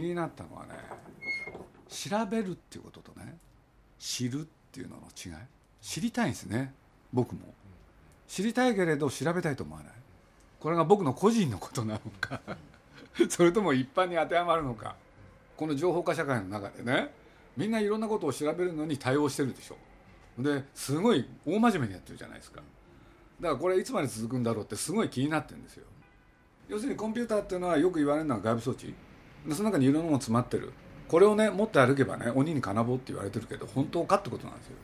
気になったのはね調べるっていうこととね知るっていうのの違い。知りたいんですね僕も。知りたいけれど調べたいと思わない。これが僕の個人のことなのか それとも一般に当てはまるのか。この情報化社会の中でねみんないろんなことを調べるのに対応してるでしょ。ですごい大真面目にやってるじゃないですか。だからこれいつまで続くんだろうってすごい気になってるんですよ。要するにコンピューターっていうのはよく言われるのは外部装置。その中にいろんなもの詰まってる。これをね持って歩けばね鬼に金棒って言われてるけど本当かってことなんですよ、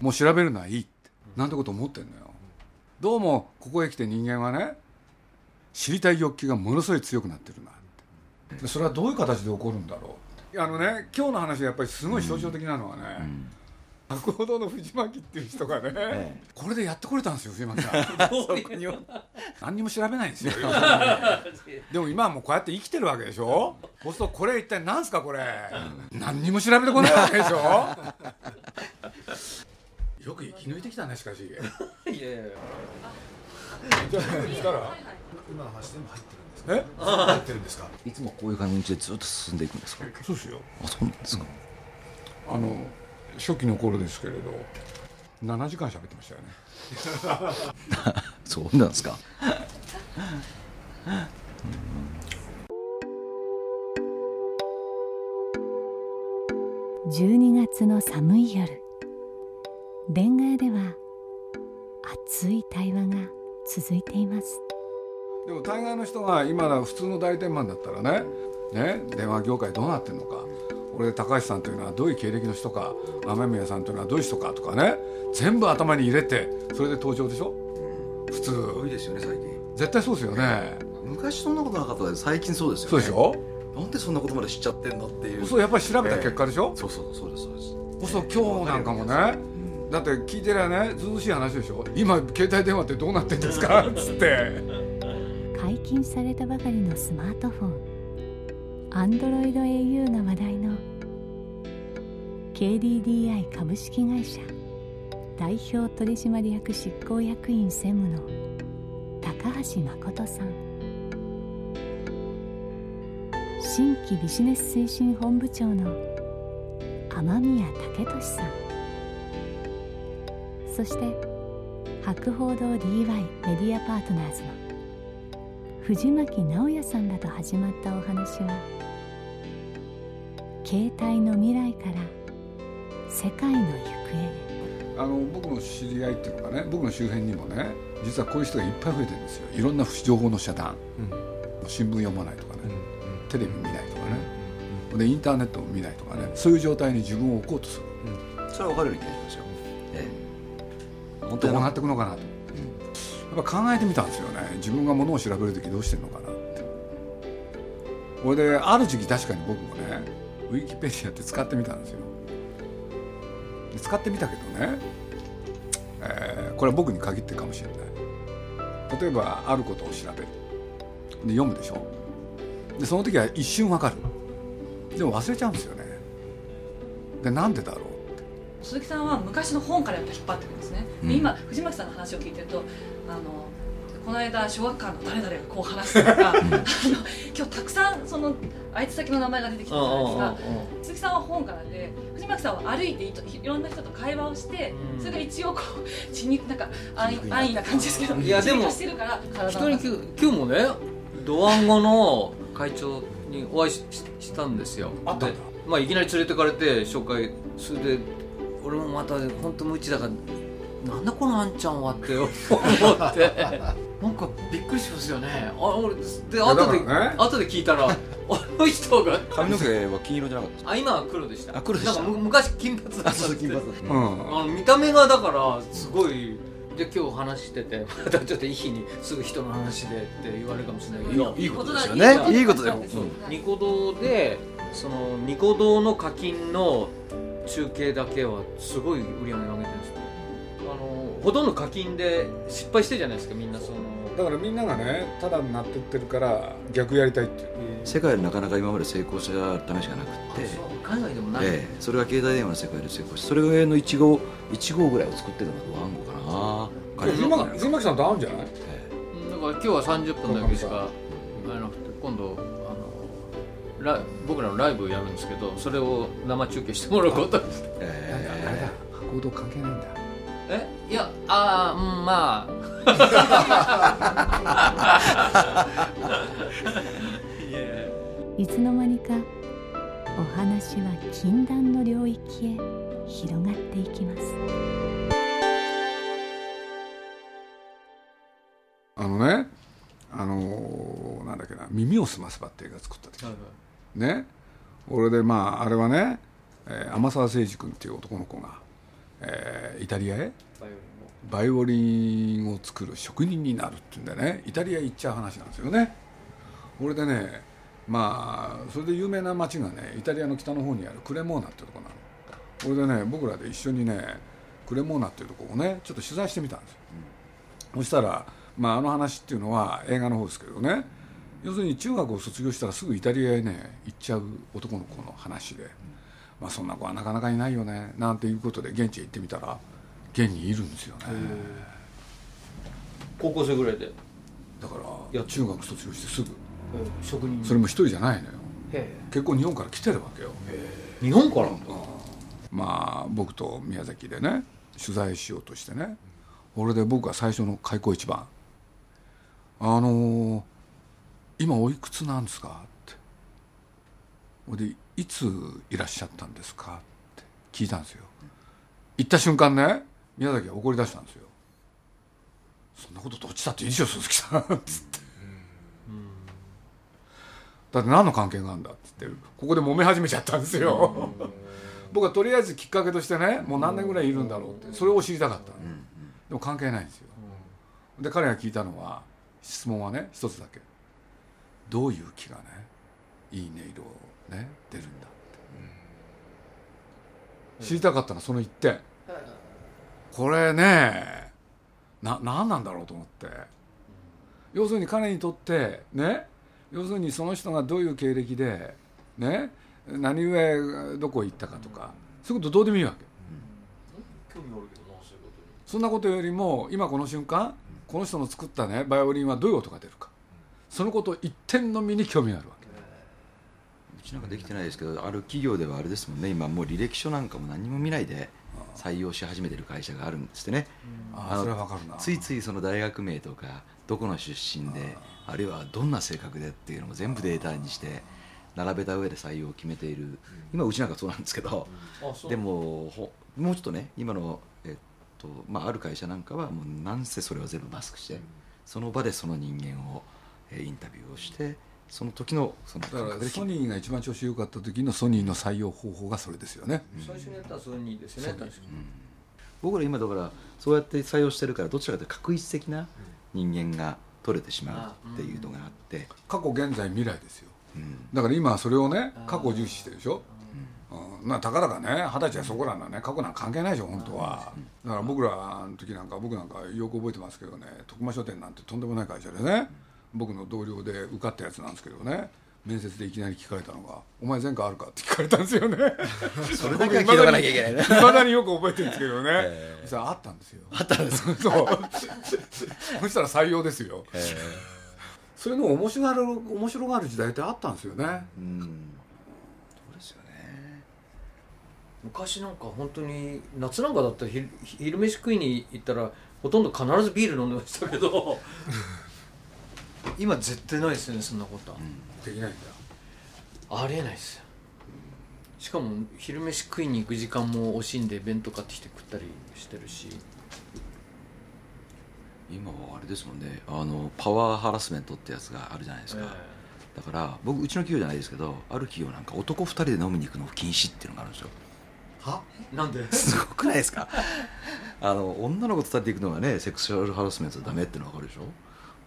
もう調べるのはいいって。なんてこと思ってんのよ。どうもここへ来て人間はね知りたい欲求がものすごい強くなってるなって。それはどういう形で起こるんだろうあのね今日の話はやっぱりすごい象徴的なのはね、うん博報堂の藤巻っていう人がね、ええ、これでやってこれたんですよ藤巻さん。何にも調べないんですよ。でも今はもうこうやって生きてるわけでしょ？そうするとこれ一体何すかこれ、うん、何にも調べてこないわけでしょ？よく生き抜いてきたねしかし。いやいや。いやじゃあしたら？今の話全部入ってるんですか？え？入ってるんですか？いつもこういう感じでずっと進んでいくんですか？そうですよ。あそうなんですか、うん、あの初期の頃ですけれど7時間喋ってましたよね。そうなんですか。12月の寒い夜。恋愛では熱い対話が続いています。でも大概の人が今だ普通の大天満だったらねね電話業界どうなってるのか俺高橋さんというのはどういう経歴の人か雨宮さんというのはどういう人かとかね全部頭に入れてそれで登場でしょ？普通多いですよね最近。絶対そうですよね。昔そんなことなかったけど最近そうですよね。そうでしょ？なんでそんなことまで知っちゃってんのっていう。そうやっぱり調べた結果でしょ、えー、そうそうそうですそうです。そう今日なんかもね、うん、だって聞いてりゃねずうずしい話でしょ？今携帯電話ってどうなってんですか？っつって。解禁されたばかりのスマートフォンアンドロイド au が話題の KDDI 株式会社代表取締役執行役員専務の高橋誠さん。新規ビジネス推進本部長の雨宮武俊さん。そして博報堂 DY メディアパートナーズの藤巻直也さんらと始まったお話は携帯の未来から世界の行方あの僕の知り合いっていうのがね僕の周辺にもね実はこういう人がいっぱい増えてるんですよ。いろんな情報の遮断、うん、新聞読まないとかね、うん、テレビ見ないとかね、うん、でインターネットも見ないとかね。そういう状態に自分を置こうとする、それは分かるように気がしますよ、ええ、本当どうなっていくのかなと、やっぱ考えてみたんですよ。ね自分がものを調べる時どうしてるのかなって。これである時期確かに僕もねウィキペディアって使ってみたんですよ。使ってみたけどね、えー、これは僕に限ってかもしれない。例えばあることを調べる。で読むでしょ。でその時は一瞬わかる。でも忘れちゃうんですよね。でなんでだろう。って鈴木さんは昔の本からやっぱ引っ張ってくるんですね、うん、今藤巻さんの話を聞いてるとあのこの間小学館の誰々がこう話したとかあの今日たくさんその相手先の名前が出てきたじゃないですか。鈴木さんは本からで藤巻さんは歩いていろんな人と会話をして、うん、それが一応こう血になんか安易安易な感じですけどいやでもしてるから人に今日もねドワンゴの会長にお会いししたんですよ。あったまあいきなり連れてかれて紹介それで俺もまた本当無知だからなんだこのあんちゃんはって思って なんかびっくりしますよね。あ俺でや後で、だからね後で聞いたら あの人が。髪の毛は金色じゃなかった？ですあ今は黒でした。あ黒でした。なんかむ昔金髪だったあそうそう金髪。だったうん。あの見た目がだからすごいで今日話しててまた ちょっといい日にすぐ人の話でって言われるかもしれないけど。いいことですよね。いいことだよ。そう。ニコ動でそのニコ動の課金の中継だけはすごい売り上げ上げてるんですよ。あのほとんど課金で失敗してるじゃないですかみんなそのだからみんながねただになってってるから逆やりたいっていう。世界でなかなか今まで成功したためしかなくって。そう海外でもない、ええ。それが携帯電話の世界で成功してそれぐらいの1号1号ぐらいを作ってるのがドワンゴかな。彼藤巻さんと合うんじゃない？えうん。だから今日は30分だけしか会えなくて今度あのラ僕らのライブやるんですけどそれを生中継してもらうことにしてええあれだ。行動関係ないんだ。え？いやああうんまあ。いつの間にかお話は禁断の領域へ広がっていきます。あのねあのーなんだっけな「耳をすませば」って映画作った時。ね。俺でまああれはね、えー天沢誠司君っていう男の子が、えーイタリアへバイオリンを作る職人になるっていうんでねイタリア行っちゃう話なんですよね。俺でねまあそれで有名な町がねイタリアの北の方にあるクレモーナっていうところなの。俺でね僕らで一緒にねクレモーナっていうところをねちょっと取材してみたんですよ、そしたら、まあ、あの話っていうのは映画の方ですけどね要するに中学を卒業したらすぐイタリアへね行っちゃう男の子の話で、まあ、そんな子はなかなかいないよねなんていうことで現地へ行ってみたら現にいるんですよね。高校生ぐらいで？だからや中学卒業してすぐ。職人。それも一人じゃないのよ。へ結構日本から来てるわけよ。え日本からまあ僕と宮崎でね取材しようとしてね俺で僕が最初の開口一番「あのー今おいくつなんですか?」って。俺で「いついらっしゃったんですか?」って聞いたんですよ。行った瞬間ね宮崎が怒り出したんですよ「そんなことどっちだっていいでしょ鈴木さん」っつって。だって何の関係があるんだっつって。ここで揉め始めちゃったんですよ。僕はとりあえずきっかけとしてねもう何年ぐらいいるんだろうってそれを知りたかったでも関係ないんですよ。で彼が聞いたのは質問はね一つだけ。どういう気がねいい音色をね出るんだって。知りたかったのはその一点。これねな何なんだろうと思って。要するに彼にとってね要するにその人がどういう経歴でね何故どこへ行ったかとかそういうことどうでもいいわけ。そんなことよりも今この瞬間この人の作ったねバイオリンはどういう音が出るか。そのこと一点のみに興味があるわけ。うちなんかできてないですけどある企業ではあれですもんね。今もう履歴書なんかも何も見ないで採用し始めてる会社があるんですってね。ついついその大学名とかどこの出身であるいはどんな性格でっていうのも全部データにして並べた上で採用を決めている。今うちなんかそうなんですけどでもほもうちょっとね今の、えっとまあ、ある会社なんかはもうなんせそれを全部マスクしてその場でその人間を、えーインタビューをしてその時のそのだからソニーが一番調子良かった時のソニーの採用方法がそれですよね、最初にやったらそれにいいですよね。確かに。僕ら今だからそうやって採用してるからどちらかというと確一的な人間が取れてしまうっていうのがあって、過去現在未来ですよ。うん。だから今はそれをね過去を重視してるでしょ、うん、なたかだかね二十歳はそこらのね過去なんか関係ないでしょ本当は。だから僕らの時なんか僕なんかよく覚えてますけどね徳間書店なんてとんでもない会社でね僕の同僚で受かったやつなんですけどね。面接でいきなり聞かれたのが「お前前科あるか?」って聞かれたんですよね。それだけは聞かなきゃいけないねいまだによく覚えてるんですけどね、そしたらあったんですよ。あったんですか？そう。そしたら採用ですよ。そういうのを面白がる面白がる時代ってあったんですよね。うん。そうですよね。昔なんか本当に夏なんかだったら昼昼飯食いに行ったらほとんど必ずビール飲んでましたけど今絶対ないですよねそんなこと。は、できないんだ。ありえないですよ。しかも昼飯食いに行く時間も惜しんで弁当買ってきて食ったりしてるし。今はあれですもんね。あのパワーハラスメントってやつがあるじゃないですか、だから僕うちの企業じゃないですけどある企業なんか男2人で飲みに行くの禁止っていうのがあるんですよ。は？なんで？すごくないですか？あの女の子と2人で行くのがねセクシュアルハラスメントダメっていうの分かるでしょ？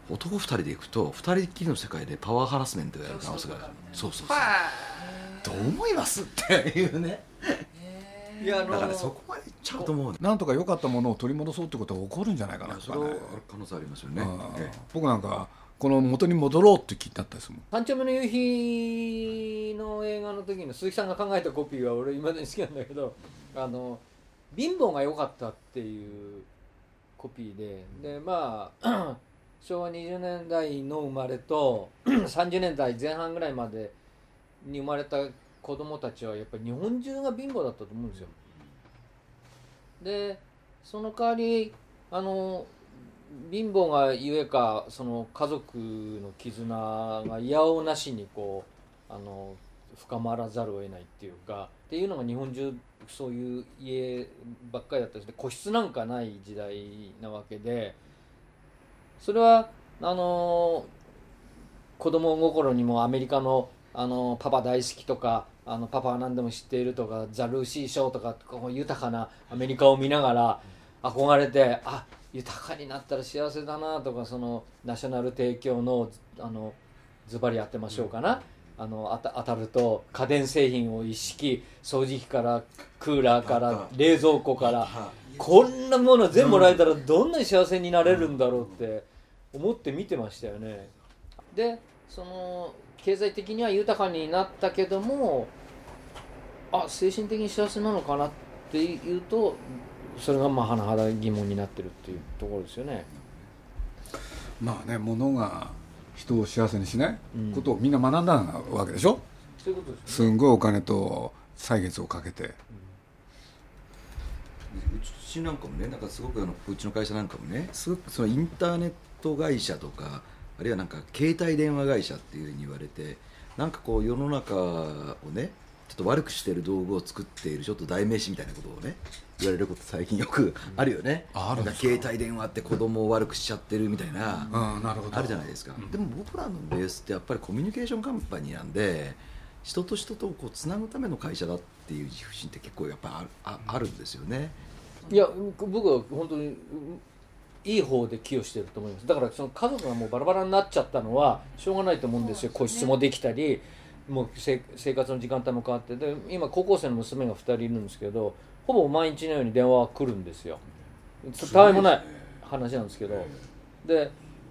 男2人で行くと2人っきりの世界でパワーハラスメントをやる可能性がある。そうそうそう。どう思いますっていうね。いやあのだからそこまでいっちゃうと思う。ねなんとか良かったものを取り戻そうってことは起こるんじゃないかなとかね。それは可能性ありますよね。僕なんかこの元に戻ろうって気になったですもん。三丁目の夕日の映画の時の鈴木さんが考えたコピーは俺いまだに好きなんだけどあの貧乏が良かったっていうコピーで。でまあ昭和20年代の生まれと 30年代前半ぐらいまでに生まれた子供たちはやっぱり日本中が貧乏だったと思うんですよ。でその代わりあの貧乏がゆえかその家族の絆がいやおうなしにこうあの深まらざるを得ないっていうかっていうのが日本中そういう家ばっかりだったりして個室なんかない時代なわけでそれはあの子供心にもアメリカのあのパパ大好きとかあのパパは何でも知っているとかザ・ルーシー賞とかこう豊かなアメリカを見ながら憧れてあ豊かになったら幸せだなとかそのナショナル提供のあのズバリ当てましょうかな、あのあた当たると家電製品を一式掃除機からクーラーから冷蔵庫からこんなもの全部もらえたらどんなに幸せになれるんだろうって思って見てましたよね。でその経済的には豊かになったけどもあ精神的に幸せなのかなっていうとそれがまあ甚だ疑問になってるっていうところですよね。まあね物が人を幸せにしないうん。ことをみんな学んだわけでしょ、そういうことですすんごいお金と歳月をかけて。うちなんかもねなんかすごくあのうちの会社なんかもねすごくそのインターネット会社とかあるいはなんか携帯電話会社っていうふうに言われてなんかこう世の中をねちょっと悪くしてる道具を作っているちょっと代名詞みたいなことをね言われること最近よくあるよね、ああるんですか？なんか携帯電話って子供を悪くしちゃってるみたいな、うんなるほど。あるじゃないですか、でも僕らのベースってやっぱりコミュニケーションカンパニーなんで人と人とをこうつなぐための会社だっていう自負心って結構やっぱあるああるんですよねいや僕は本当にうんいい方で寄与してると思います。だからその家族がもうバラバラになっちゃったのはしょうがないと思うんですよ。個室もできたりもうせ生活の時間帯も変わって。で今高校生の娘が2人いるんですけどほぼ毎日のように電話が来るんですよ。たわいもない話なんですけど。で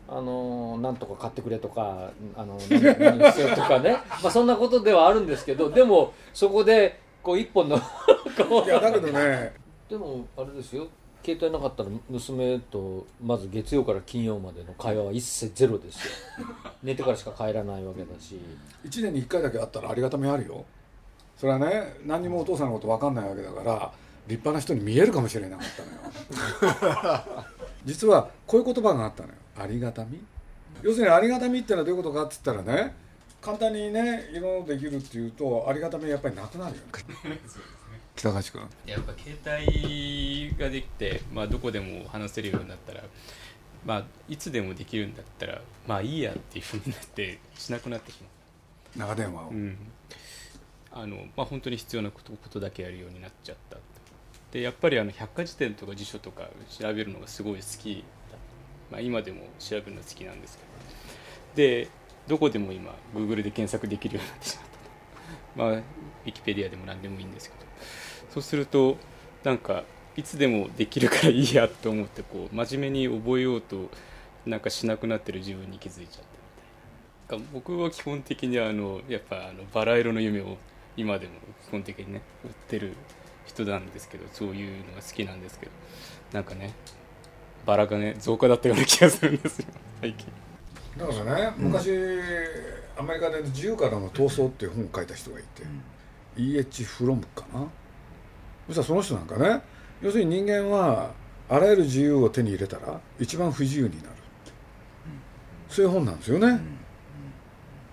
あのなんとか買ってくれとかあの何何必要とかね、まあ、そんなことではあるんですけどでもそこでこう一本のいやだけどねでもあれですよ。携帯なかったら娘とまず月曜から金曜までの会話は一切ゼロですよ。寝てからしか帰らないわけだし。1年に1回だけあったらありがたみあるよ。それはね何にもお父さんのこと分かんないわけだから立派な人に見えるかもしれなかったのよ。実はこういう言葉があったのよ。ありがたみ？要するにありがたみってのはどういうことかって言ったらね簡単にねいろんなのできるっていうとありがたみはやっぱりなくなるよね 北橋君。やっぱ携帯ができて、まあ、どこでも話せるようになったら、まあ、いつでもできるんだったらまあいいやっていうふうになってしなくなってしま長電話を、う、うん。あのまあ、本当に必要なことことだけやるようになっちゃったでやっぱりあの百科事典とか辞書とか調べるのがすごい好きだ、まあ、今でも調べるの好きなんですけど。でどこでも今 Google で検索できるようになってしまったと。まあウィキペディアでも何でもいいんですけどそうするとなんかいつでもできるからいいやと思ってこう真面目に覚えようとなんかしなくなってる自分に気づいちゃったみたいな僕は基本的にあのやっぱあのバラ色の夢を今でも基本的にね売ってる人なんですけどそういうのが好きなんですけどなんかねバラがね増加だったような気がするんですよ最近。だからね昔、アメリカで「自由からの闘争」っていう本を書いた人がいて、E.H. フロムかな？そしたらその人なんかね。要するに人間はあらゆる自由を手に入れたら一番不自由になる、そういう本なんですよね、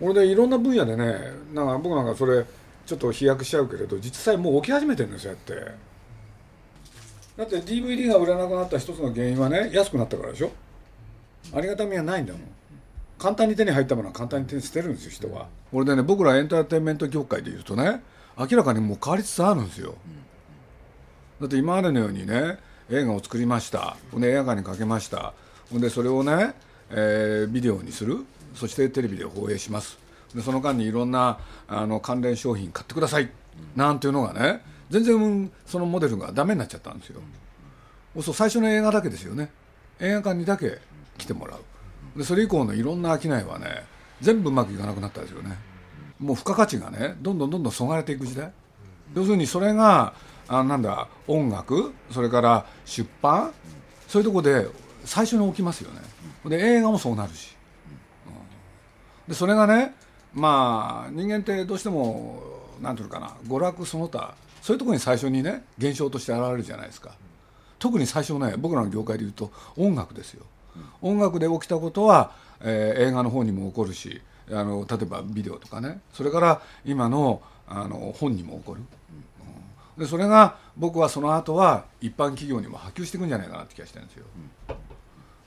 俺でいろんな分野でねなんか僕なんかそれちょっと飛躍しちゃうけれど実際もう起き始めてるんですよやって。だって DVD が売れなくなった一つの原因はね安くなったからでしょ。ありがたみはないんだもん。簡単に手に入ったものは簡単に手に捨てるんですよ人は、これでね僕らエンターテインメント業界でいうとね明らかにもう変わりつつあるんですよ、だって今までのようにね映画を作りました。ほんで映画館にかけました。ほんでそれをね、えービデオにする。そしてテレビで放映します。でその間にいろんなあの関連商品買ってください。なんていうのがね全然そのモデルがダメになっちゃったんですよ、そう最初の映画だけですよね。映画館にだけ来てもらう。でそれ以降のいろんな商いはね全部うまくいかなくなったんですよね。もう付加価値がねどんどんどんどんそがれていく時代。要するにそれがあなんだ音楽それから出版そういうとこで最初に起きますよね。で映画もそうなるし、うん。でそれがねまあ人間ってどうしてもなんていうかな娯楽その他そういうとこに最初にね現象として現れるじゃないですか。特に最初ね僕らの業界でいうと音楽ですよ、音楽で起きたことは、えー映画の方にも起こるしあの例えばビデオとかね。それから今のあの本にも起こる、でそれが僕はその後は一般企業にも波及していくんじゃないかなって気がしてるんですよ、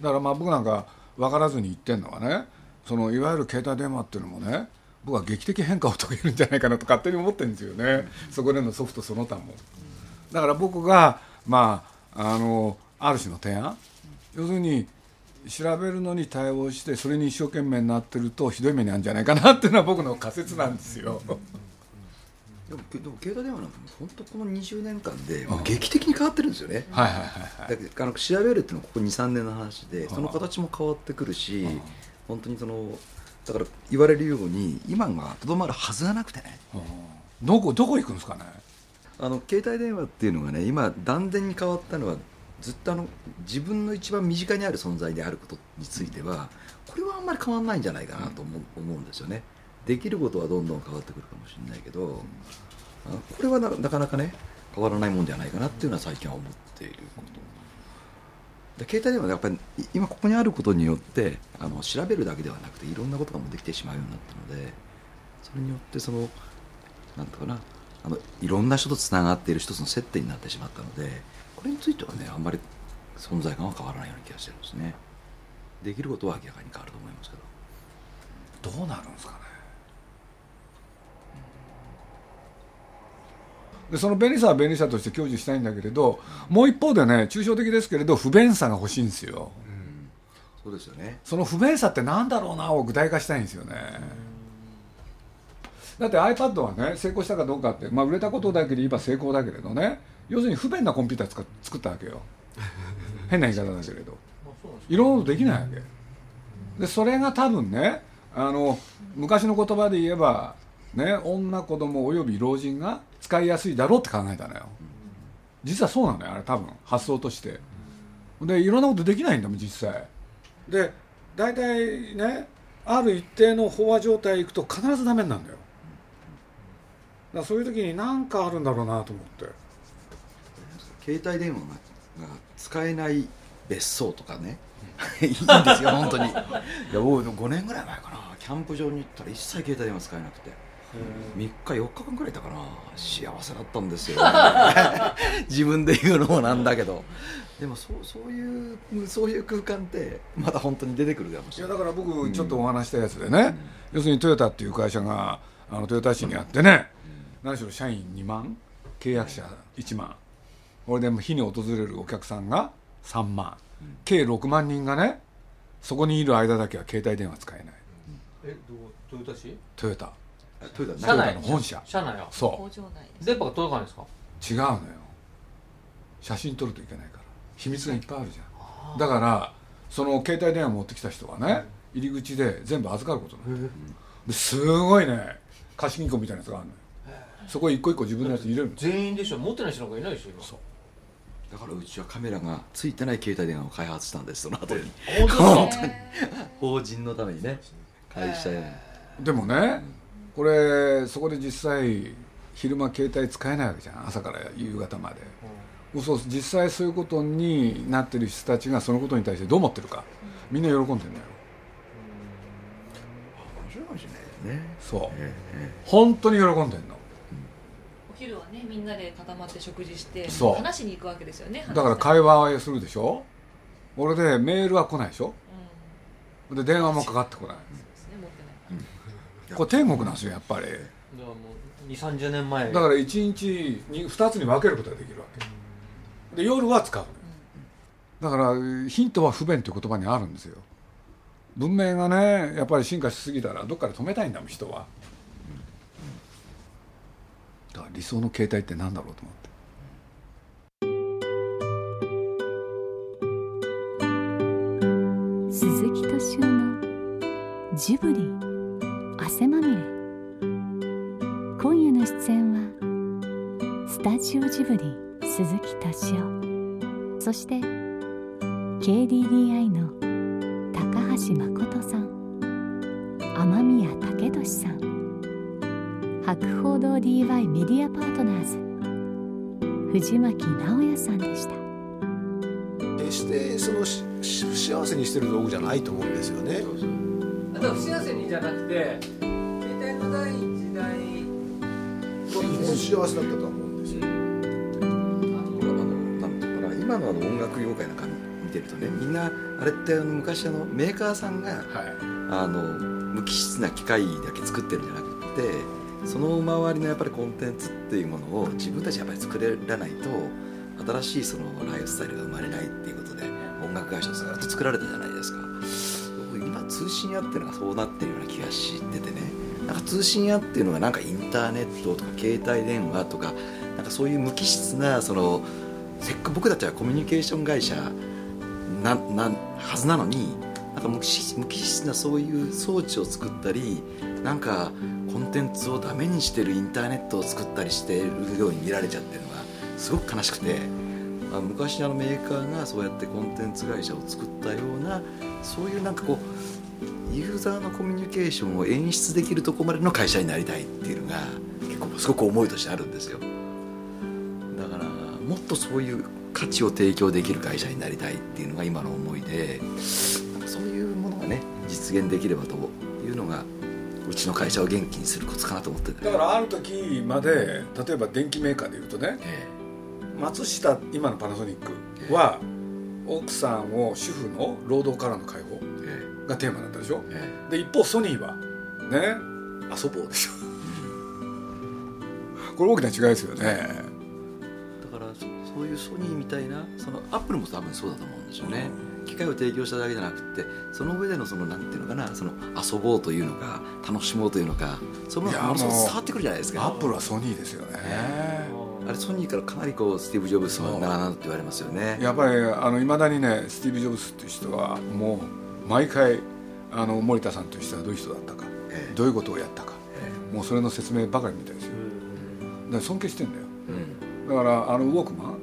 だからまあ僕なんか分からずに言ってるのはねそのいわゆる携帯電話っていうのもね僕は劇的変化を遂げるんじゃないかなと勝手に思ってるんですよね、そこでのソフトその他も。だから僕がまああのある種の提案。要するに調べるのに対応してそれに一生懸命になってるとひどい目に遭うんじゃないかなっていうのは僕の仮説なんですよ。でもでも携帯電話なんかも本当この20年間で劇的に変わってるんですよね、はいはいはいはい。あの調べるっていうのはここ23年の話でその形も変わってくるし本当にそのだから言われるように今がとどまるはずがなくてね。どこどこ行くんですかね？あの携帯電話っていうのがね今断然に変わったのはずっとあの自分の一番身近にある存在であることについてはこれはあんまり変わらないんじゃないかなと思う,、思うんですよねできることはどんどん変わってくるかもしれないけどこれはなかなかね変わらないもんじゃないかなっていうのは最近は思っていること。で携帯電話はやっぱり今ここにあることによってあの調べるだけではなくていろんなことがもうできてしまうようになったのでそれによってそのなんとかなあのいろんな人とつながっている一つの接点になってしまったのでこれについてはねあんまり存在感は変わらないような気がしてるんですね。できることは明らかに変わると思いますけど。どうなるんですかね。でその便利さは便利さとして享受したいんだけれどもう一方でね抽象的ですけれど不便さが欲しいんですよ。そうですよね。その不便さってなんだろうなを具体化したいんですよね。だって iPad はね成功したかどうかって、まあ、売れたことだけで言えば成功だけれどね要するに不便なコンピューター作ったわけよ。変な言い方だけれど。いろんなことできないわけ。でそれが多分ねあの昔の言葉で言えばね女子供および老人が使いやすいだろうって考えたのよ。実はそうなのよあれ多分発想として。でいろんなことできないんだもん実際。で大体ねある一定の飽和状態いくと必ずダメになるんだよ。だそういう時に何かあるんだろうなと思って。携帯電話がが使えない別荘とかね。いいんですよ本当に。いや僕5年ぐらい前かな。キャンプ場に行ったら一切携帯電話使えなくて3日4日間ぐらいいたかな。幸せだったんですよ。自分で言うのもなんだけど。でもそうそういうそういう空間ってまだ本当に出てくるかもしれない。いやだから僕ちょっとお話したやつでね、要するにトヨタっていう会社があのトヨタ市にあってね、何しろ社員2万。契約者1万。これでも日に訪れるお客さんが3万、計6万人がねそこにいる間だけは携帯電話使えない。えどうトヨタ市？トヨタトヨタの本社。社内は。そ工場内です。電波が届かないんですか？う違うのよ。写真撮るといけないから。秘密がいっぱいあるじゃん。だからその携帯電話持ってきた人はね入り口で全部預かることになる。ですごいね貸金庫みたいなやつがあるのよ。そこ一個一個自分のやつ入れるの。全員でしょ？持ってない人なんかいないでしょ今。そう。だからうちはカメラがついてない携帯電話を開発したんですその後に。本当ですか？法人のためにね会社やでもねこれそこで実際昼間携帯使えないわけじゃん。朝から夕方まで、そう実際そういうことになってる人たちがそのことに対してどう思ってるか。みんな喜んでんだよ。面白いかもしれないですね。そう。ええ本当に喜んでんの。お昼はねみんなで固まって食事してそう。話しに行くわけですよねだから会話するでしょ？俺でメールは来ないでしょ？で電話もかかってこない持ってないこれ天国なんですよやっぱり。だからもう2 3 0年前。だから1日に2つに分けることができるわけ。で夜は使う。だからヒントは不便という言葉にあるんですよ。文明がねやっぱり進化しすぎたらどっかで止めたいんだもん人は。だから理想の形態って何だろうと思って。鈴木敏夫のジブリ汗まみれ。今夜の出演はスタジオジブリ鈴木敏夫。そして KDDI の高橋誠さん。雨宮武俊さん。博報堂 DY メディアパートナーズ。藤巻直也さんでした。決してその幸せにしてる道具じゃないと思うんですよね。だから不幸せにじゃなくて携帯のない時代幸せだったと思うんですよ。僕はあのなんていうのかな今のあの音楽業界なんか見てるとねみんなあれってあの昔あのメーカーさんがはい。あの無機質な機械だけ作ってるんじゃなくってその周りのやっぱりコンテンツっていうものを自分たちやっぱり作らないと新しいそのライフスタイルが生まれないっていうことで音楽会社ずっと作られたじゃないですか通信屋っていうのがそうなってるような気がしててね。なんか通信屋っていうのがなんかインターネットとか携帯電話とかなんかそういう無機質なそのせっかく僕たちはコミュニケーション会社ななはずなのになんか無機質なそういう装置を作ったりなんかコンテンツをダメにしてるインターネットを作ったりしてるように見られちゃってるのがすごく悲しくてあ昔あのメーカーがそうやってコンテンツ会社を作ったようなそういうなんかこうユーザーのコミュニケーションを演出できるとこまでの会社になりたいっていうのが結構すごく思いとしてあるんですよ。だからもっとそういう価値を提供できる会社になりたいっていうのが今の思いでそういうものがね実現できればというのがうちの会社を元気にするコツかなと思ってて。だからある時まで例えば電機メーカーでいうとねえ松下今のパナソニックは奥さんを主婦の労働からの解放ええがテーマだったでしょ？ええ。で一方ソニーは。ね。遊ぼうでしょ。これ大きな違いですよね。だからそそういうソニーみたいなそのアップルも多分そうだと思うんですよね、機械を提供しただけじゃなくてその上でのそのなんていうのかなその遊ぼうというのか楽しもうというのかそのものすごく伝わってくるじゃないですか。アップルはソニーですよね。あれソニーからかなりこうスティーブ・ジョブズは習ったって言われますよね。やっぱりあの未だにねスティーブ・ジョブズっていう人はもう毎回あの森田さんという人はどういう人だったかええ。どういうことをやったかえもうそれの説明ばかりみたいですよ。だから尊敬してんだよ。えうん。だからあのウォークマン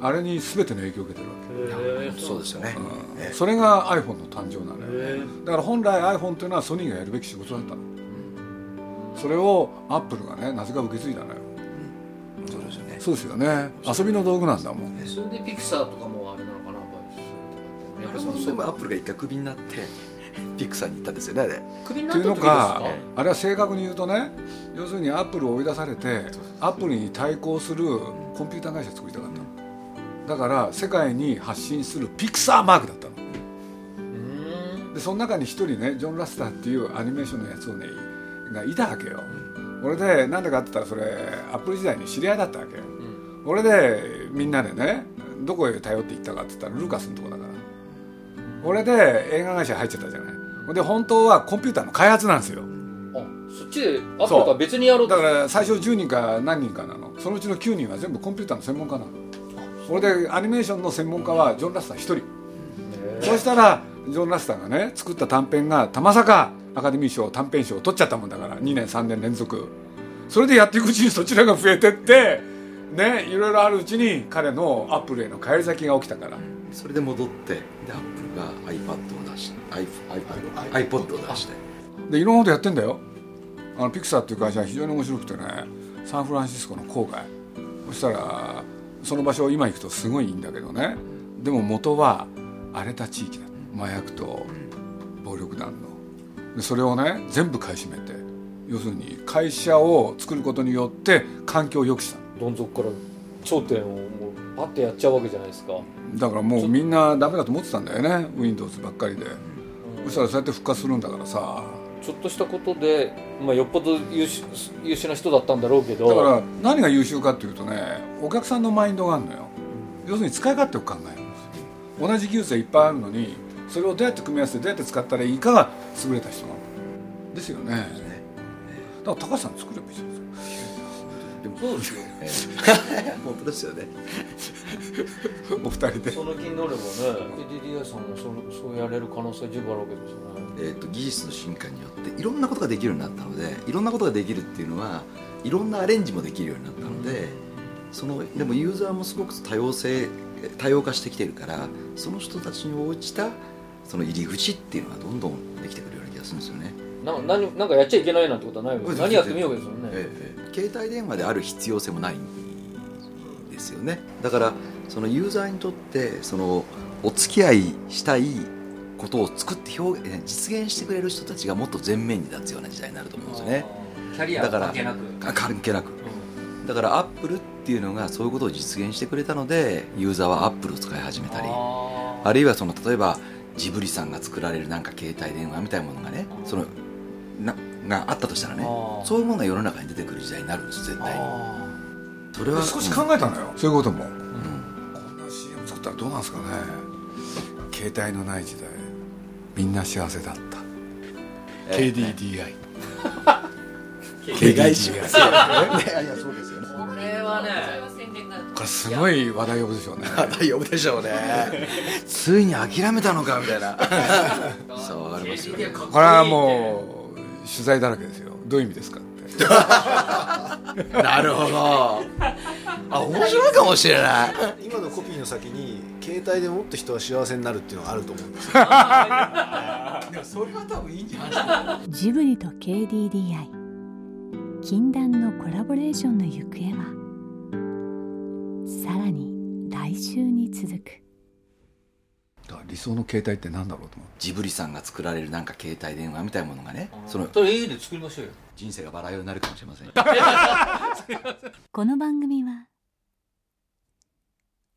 あれに全ての影響を受けてるわへーそうですよね、け、うん。ええ。それが iPhone の誕生なのよ。へだから本来 iPhone というのはソニーがやるべき仕事だったの。それをアップルがねなぜか受け継いだのよ。そうですよね。そうですよね。遊びの道具なんだもん。ーそれでピクサーとかもそのアップルが一回クビになってピクサーに行ったんですよねあれ。クビにっていうのなった時ですか？かあれは正確に言うとね要するにアップルを追い出されてアップルに対抗するコンピューター会社作りたかったの。だから世界に発信するピクサーマークだったの。でその中に一人ねジョン・ラセターっていうアニメーションのやつをねがいたわけよ。俺でなんでかって言ったらそれアップル時代に知り合いだったわけ。よ俺でみんなでねどこへ頼って行ったかって言ったらルーカスのとこだから俺で映画会社入っちゃったじゃない。で本当はコンピューターの開発なんですよ。あそっちでアップルが別にやろうと。だから最初10人か何人かなの。そのうちの9人は全部コンピューターの専門家なの。俺でアニメーションの専門家はジョン・ラスター1人。そうしたらジョン・ラスターがね作った短編がたまさかアカデミー賞短編賞を取っちゃったもんだから2年3年連続。それでやっていくうちにそちらが増えてってねいろいろあるうちに彼のアップルへの返り咲きが起きたからそれで戻ってでアップルが iPad を出して iPod, を出して。でいろんなことやってんだよ。あのピクサーっていう会社は非常に面白くてねサンフランシスコの郊外。そしたらその場所今行くとすごいいいんだけどね。でも元は荒れた地域だ。麻薬と暴力団の。でそれをね全部買い占めて要するに会社を作ることによって環境を良くした。どん底から頂点をもうパッてやっちゃうわけじゃないですか。だからもうみんなダメだと思ってたんだよね。Windows ばっかりで。そしたらそうやって復活するんだからさ。ちょっとしたことで、まあ、よっぽど優秀優秀な人だったんだろうけど。だから何が優秀かっていうとねお客さんのマインドがあるのよ。要するに使い勝手を考えるんですよ。同じ技術がいっぱいあるのにそれをどうやって組み合わせてどうやって使ったらいいかが優れた人なの。ですよね。だから高橋さん作ればいいじゃないですかでもそうですよ 本当ですよね。お二人で。その気になればね KDDI さんもそそうやれる可能性十分あるわけですよね。えー、と技術の進化によっていろんなことができるようになったのでいろんなことができるっていうのはいろんなアレンジもできるようになったので、そのでもユーザーもすごく多様性多様化してきてるからその人たちに応じたその入り口っていうのがどんどんできてくるような気がするんですよね。な何なんかやっちゃいけないなんてことはないわけです何やってもいいわけですよね、ええ携帯電話である必要性もないんですよね。だからそのユーザーにとってそのお付き合いしたいことを作って表現実現してくれる人たちがもっと前面に立つような時代になると思うんですよね。キャリアだから関係なく。あ関係なく。だからアップルっていうのがそういうことを実現してくれたのでユーザーはアップルを使い始めたりああるいはその例えばジブリさんが作られるなんか携帯電話みたいなものがねそのながあったとしたらねそういうものが世の中に出てくる時代になるんです絶対それは少し考えたのよ、そういうことも、うん。こんな CM 作ったらどうなんですかね。携帯のない時代。みんな幸せだった。KDDI 願いしますよねいやそうですよね。これはね。これすごい話題呼ぶでしょうね。大丈夫でしょうね。ついに諦めたのかみたいな。そうありますよね。これはもう取材だらけですよ。どういう意味ですかって。なるほど。あ面白いかもしれない。今のコピーの先に携帯でもっと人は幸せになるっていうのがあると思うんですよ。それは多分いいんじゃない。ジブリと KDDI 禁断のコラボレーションの行方はさらに来週に続く理想の携帯って何だろうと思ジブリさんが作られるなんか携帯電話みたいなものがねそのそれ家で作りましょうよ。人生がバラ色になるかもしれません この番組は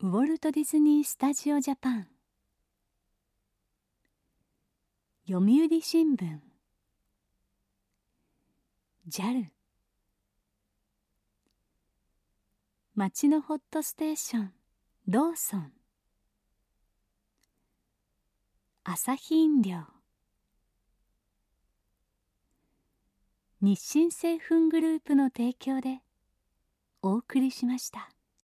ウォルト・ディズニー・スタジオ・ジャパン。読売新聞。JAL 町のホットステーション。ローソン朝日飲料日清製粉グループの提供でお送りしました。